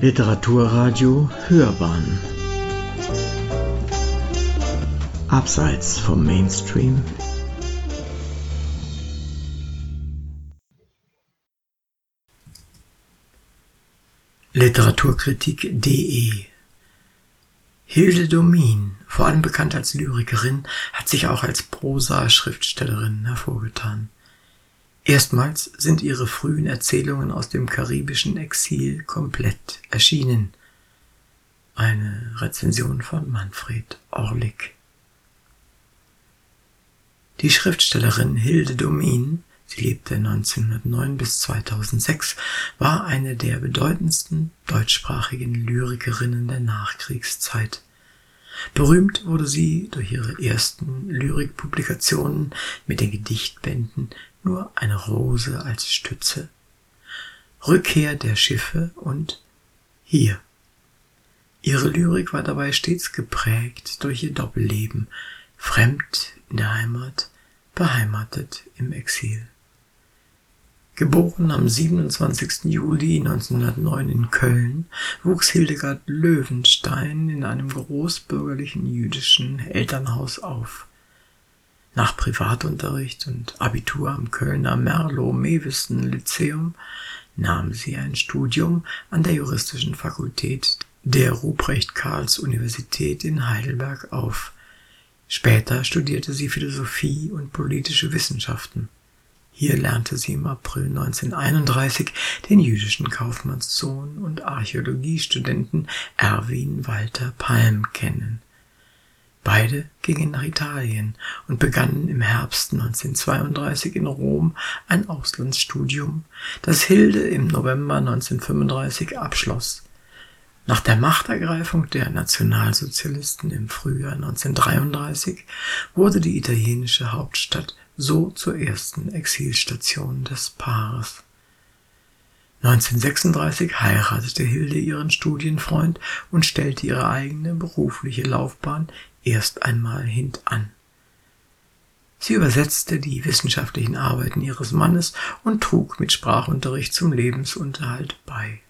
Literaturradio Hörbahn. Abseits vom Mainstream. Literaturkritik.de Hilde Domin, vor allem bekannt als Lyrikerin, hat sich auch als Prosa-Schriftstellerin hervorgetan. Erstmals sind ihre frühen Erzählungen aus dem karibischen Exil komplett erschienen. Eine Rezension von Manfred Orlik. Die Schriftstellerin Hilde Domin, sie lebte 1909 bis 2006, war eine der bedeutendsten deutschsprachigen Lyrikerinnen der Nachkriegszeit. Berühmt wurde sie durch ihre ersten Lyrikpublikationen mit den Gedichtbänden Nur eine Rose als Stütze, Rückkehr der Schiffe und Hier. Ihre Lyrik war dabei stets geprägt durch ihr Doppelleben, fremd in der Heimat, beheimatet im Exil. Geboren am 27. Juli 1909 in Köln, wuchs Hildegard Löwenstein in einem großbürgerlichen jüdischen Elternhaus auf. Nach Privatunterricht und Abitur am Kölner Merlo-Mevisten-Lyzeum nahm sie ein Studium an der Juristischen Fakultät der Ruprecht-Karls-Universität in Heidelberg auf. Später studierte sie Philosophie und politische Wissenschaften. Hier lernte sie im April 1931 den jüdischen Kaufmannssohn und Archäologiestudenten Erwin Walter Palm kennen. Beide gingen nach Italien und begannen im Herbst 1932 in Rom ein Auslandsstudium, das Hilde im November 1935 abschloss. Nach der Machtergreifung der Nationalsozialisten im Frühjahr 1933 wurde die italienische Hauptstadt so zur ersten Exilstation des Paares. 1936 heiratete Hilde ihren Studienfreund und stellte ihre eigene berufliche Laufbahn erst einmal hintan. Sie übersetzte die wissenschaftlichen Arbeiten ihres Mannes und trug mit Sprachunterricht zum Lebensunterhalt bei.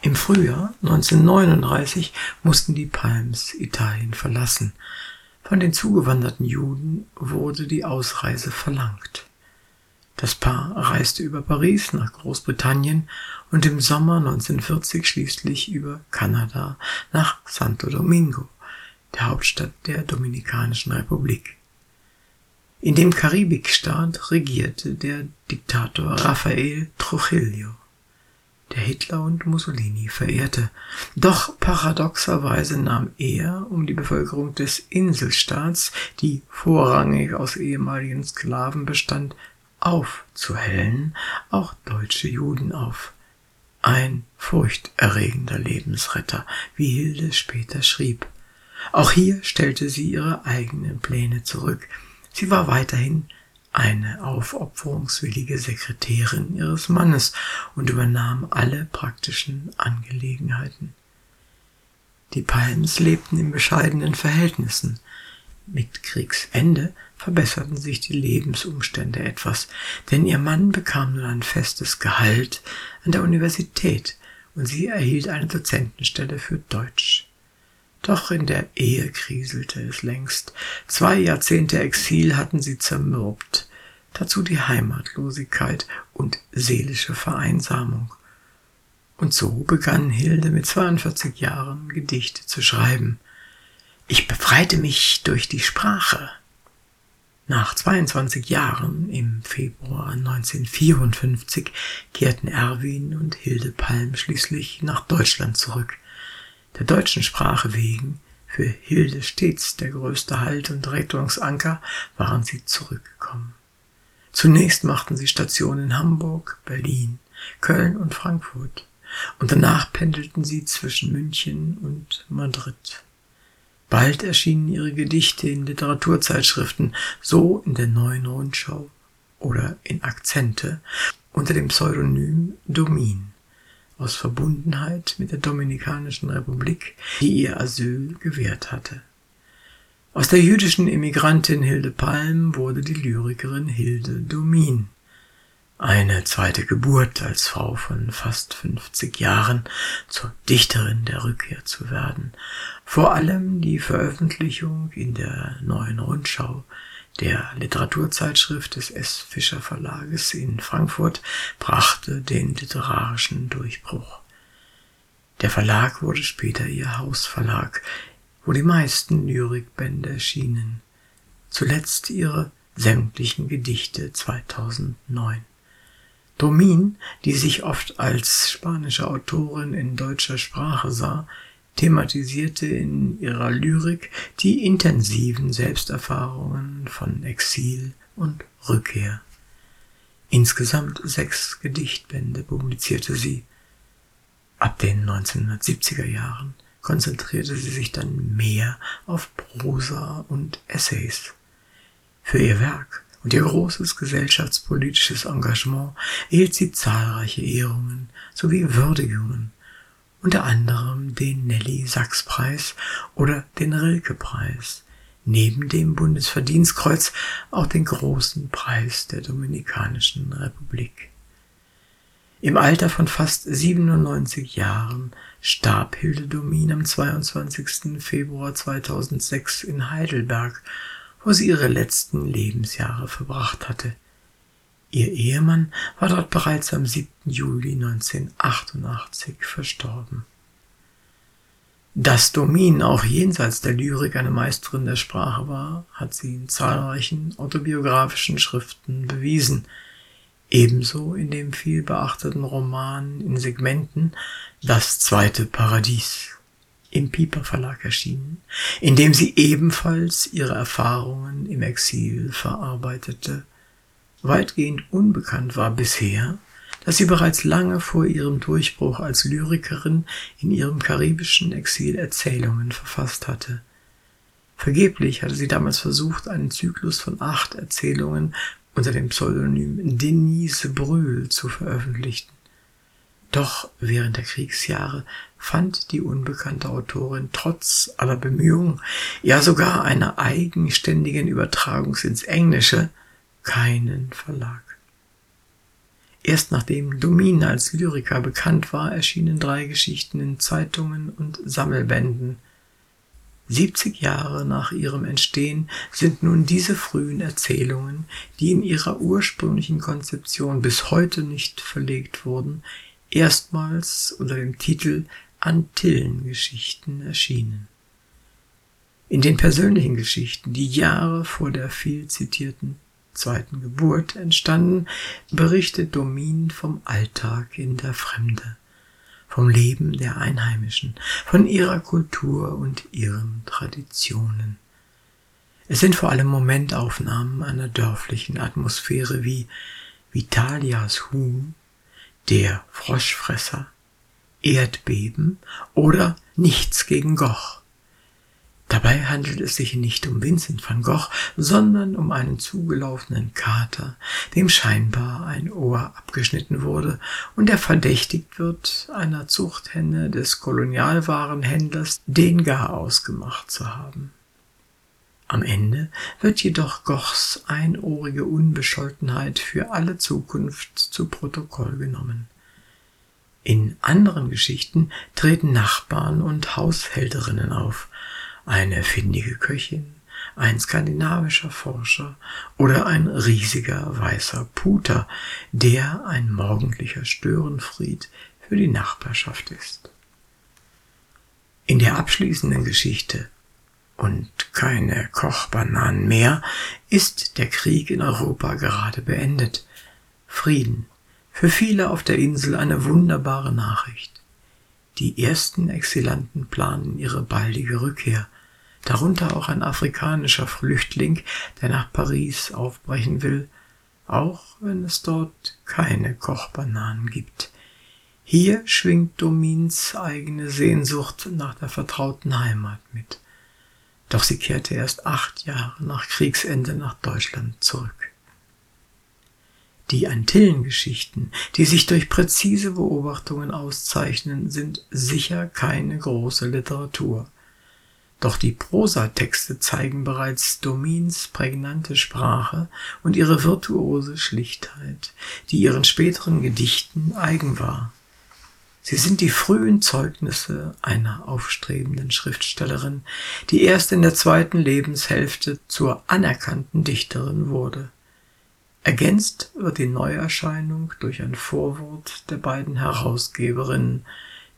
Im Frühjahr 1939 mussten die Palms Italien verlassen, von den zugewanderten Juden wurde die Ausreise verlangt. Das Paar reiste über Paris nach Großbritannien und im Sommer 1940 schließlich über Kanada nach Santo Domingo, der Hauptstadt der Dominikanischen Republik. In dem Karibikstaat regierte der Diktator Rafael Trujillo der Hitler und Mussolini verehrte. Doch paradoxerweise nahm er, um die Bevölkerung des Inselstaats, die vorrangig aus ehemaligen Sklaven bestand, aufzuhellen, auch deutsche Juden auf. Ein furchterregender Lebensretter, wie Hilde später schrieb. Auch hier stellte sie ihre eigenen Pläne zurück. Sie war weiterhin eine aufopferungswillige Sekretärin ihres Mannes und übernahm alle praktischen Angelegenheiten. Die Palms lebten in bescheidenen Verhältnissen. Mit Kriegsende verbesserten sich die Lebensumstände etwas, denn ihr Mann bekam nun ein festes Gehalt an der Universität und sie erhielt eine Dozentenstelle für Deutsch. Doch in der Ehe kriselte es längst. Zwei Jahrzehnte Exil hatten sie zermürbt. Dazu die Heimatlosigkeit und seelische Vereinsamung. Und so begann Hilde mit 42 Jahren Gedichte zu schreiben. Ich befreite mich durch die Sprache. Nach 22 Jahren, im Februar 1954, kehrten Erwin und Hilde Palm schließlich nach Deutschland zurück der deutschen Sprache wegen, für Hilde stets der größte Halt und Rettungsanker, waren sie zurückgekommen. Zunächst machten sie Station in Hamburg, Berlin, Köln und Frankfurt, und danach pendelten sie zwischen München und Madrid. Bald erschienen ihre Gedichte in Literaturzeitschriften, so in der Neuen Rundschau oder in Akzente unter dem Pseudonym Domin aus Verbundenheit mit der Dominikanischen Republik, die ihr Asyl gewährt hatte. Aus der jüdischen Immigrantin Hilde Palm wurde die Lyrikerin Hilde Domin. eine zweite Geburt als Frau von fast 50 Jahren zur Dichterin der Rückkehr zu werden. Vor allem die Veröffentlichung in der neuen Rundschau der Literaturzeitschrift des S. Fischer Verlages in Frankfurt brachte den literarischen Durchbruch. Der Verlag wurde später ihr Hausverlag, wo die meisten Lyrikbände erschienen, zuletzt ihre sämtlichen Gedichte 2009. Domin, die sich oft als spanische Autorin in deutscher Sprache sah, thematisierte in ihrer Lyrik die intensiven Selbsterfahrungen von Exil und Rückkehr. Insgesamt sechs Gedichtbände publizierte sie. Ab den 1970er Jahren konzentrierte sie sich dann mehr auf Prosa und Essays. Für ihr Werk und ihr großes gesellschaftspolitisches Engagement erhielt sie zahlreiche Ehrungen sowie Würdigungen, unter anderem den Nelly-Sachs-Preis oder den Rilke-Preis, neben dem Bundesverdienstkreuz auch den großen Preis der Dominikanischen Republik. Im Alter von fast 97 Jahren starb Hilde Domin am 22. Februar 2006 in Heidelberg wo sie ihre letzten Lebensjahre verbracht hatte. Ihr Ehemann war dort bereits am 7. Juli 1988 verstorben. Dass Domin auch jenseits der Lyrik eine Meisterin der Sprache war, hat sie in zahlreichen autobiografischen Schriften bewiesen, ebenso in dem viel beachteten Roman in Segmenten Das zweite Paradies im Piper Verlag erschienen, in dem sie ebenfalls ihre Erfahrungen im Exil verarbeitete. Weitgehend unbekannt war bisher, dass sie bereits lange vor ihrem Durchbruch als Lyrikerin in ihrem karibischen Exil Erzählungen verfasst hatte. Vergeblich hatte sie damals versucht, einen Zyklus von acht Erzählungen unter dem Pseudonym Denise Brühl zu veröffentlichen. Doch während der Kriegsjahre fand die unbekannte Autorin trotz aller Bemühungen, ja sogar einer eigenständigen Übertragung ins Englische, keinen Verlag. Erst nachdem Domin als Lyriker bekannt war, erschienen drei Geschichten in Zeitungen und Sammelbänden. 70 Jahre nach ihrem Entstehen sind nun diese frühen Erzählungen, die in ihrer ursprünglichen Konzeption bis heute nicht verlegt wurden, erstmals unter dem Titel Antillengeschichten erschienen. In den persönlichen Geschichten, die Jahre vor der viel zitierten zweiten Geburt entstanden, berichtet Domin vom Alltag in der Fremde, vom Leben der Einheimischen, von ihrer Kultur und ihren Traditionen. Es sind vor allem Momentaufnahmen einer dörflichen Atmosphäre wie Vitalias Huhn der Froschfresser, Erdbeben oder Nichts gegen Goch. Dabei handelt es sich nicht um Vincent van Gogh, sondern um einen zugelaufenen Kater, dem scheinbar ein Ohr abgeschnitten wurde und der verdächtigt wird, einer Zuchthenne des Kolonialwarenhändlers den Garaus gemacht zu haben. Am Ende wird jedoch Gochs einohrige Unbescholtenheit für alle Zukunft zu Protokoll genommen. In anderen Geschichten treten Nachbarn und Haushälterinnen auf, eine findige Köchin, ein skandinavischer Forscher oder ein riesiger weißer Puter, der ein morgendlicher Störenfried für die Nachbarschaft ist. In der abschließenden Geschichte und keine Kochbananen mehr, ist der Krieg in Europa gerade beendet. Frieden. Für viele auf der Insel eine wunderbare Nachricht. Die ersten Exilanten planen ihre baldige Rückkehr, darunter auch ein afrikanischer Flüchtling, der nach Paris aufbrechen will, auch wenn es dort keine Kochbananen gibt. Hier schwingt Domins eigene Sehnsucht nach der vertrauten Heimat mit doch sie kehrte erst acht Jahre nach Kriegsende nach Deutschland zurück. Die Antillengeschichten, die sich durch präzise Beobachtungen auszeichnen, sind sicher keine große Literatur. Doch die Prosatexte zeigen bereits Domins prägnante Sprache und ihre virtuose Schlichtheit, die ihren späteren Gedichten eigen war. Sie sind die frühen Zeugnisse einer aufstrebenden Schriftstellerin, die erst in der zweiten Lebenshälfte zur anerkannten Dichterin wurde. Ergänzt wird die Neuerscheinung durch ein Vorwort der beiden Herausgeberinnen,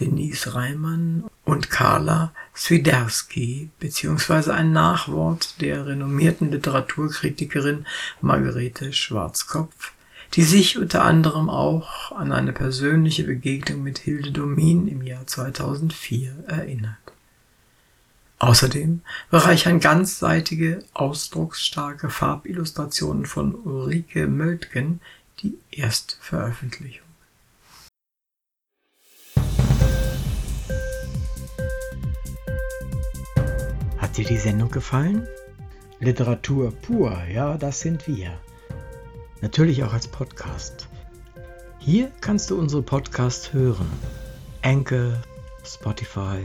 Denise Reimann und Carla Swiderski beziehungsweise ein Nachwort der renommierten Literaturkritikerin Margarete Schwarzkopf, die sich unter anderem auch an eine persönliche Begegnung mit Hilde Domin im Jahr 2004 erinnert. Außerdem bereichern ganzseitige, ausdrucksstarke Farbillustrationen von Ulrike Möltgen die Erstveröffentlichung. dir die Sendung gefallen? Literatur pur, ja, das sind wir. Natürlich auch als Podcast. Hier kannst du unsere Podcasts hören. Anchor, Spotify,